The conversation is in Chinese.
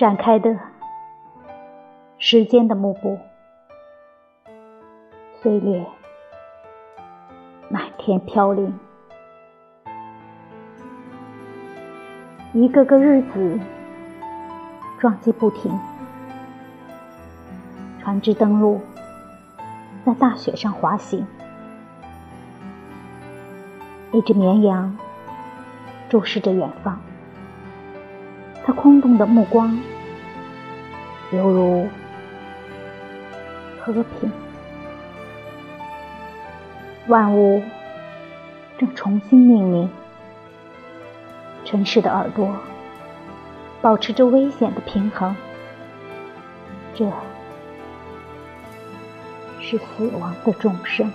展开的时间的幕布，岁月满天飘零，一个个日子撞击不停，船只登陆，在大雪上滑行，一只绵羊注视着远方。他空洞的目光，犹如和平。万物正重新命名。城市的耳朵保持着危险的平衡。这是死亡的众生。